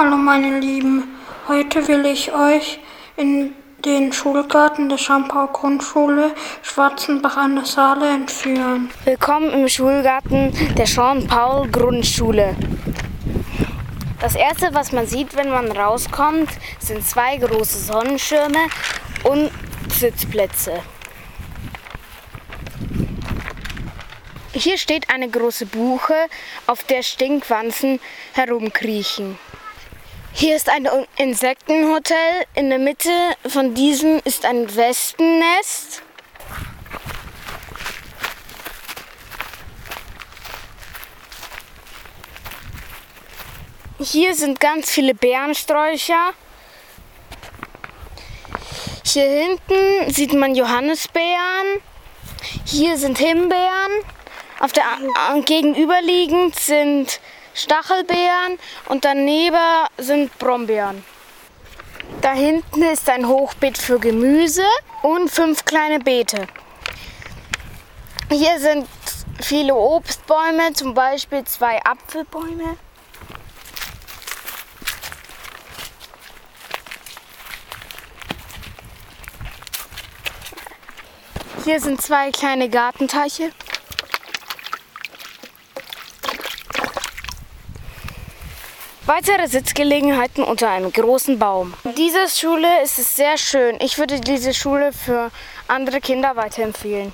Hallo meine Lieben, heute will ich euch in den Schulgarten der Schampauer Grundschule Schwarzenbach an der Saale entführen. Willkommen im Schulgarten der Jean-Paul Grundschule. Das erste, was man sieht, wenn man rauskommt, sind zwei große Sonnenschirme und Sitzplätze. Hier steht eine große Buche, auf der Stinkwanzen herumkriechen. Hier ist ein Insektenhotel. In der Mitte von diesem ist ein Wespennest. Hier sind ganz viele Bärensträucher. Hier hinten sieht man Johannisbeeren. Hier sind Himbeeren. Auf der gegenüberliegend sind Stachelbeeren und daneben sind Brombeeren. Da hinten ist ein Hochbeet für Gemüse und fünf kleine Beete. Hier sind viele Obstbäume, zum Beispiel zwei Apfelbäume. Hier sind zwei kleine Gartenteiche. Weitere Sitzgelegenheiten unter einem großen Baum. Diese Schule ist es sehr schön. Ich würde diese Schule für andere Kinder weiterempfehlen.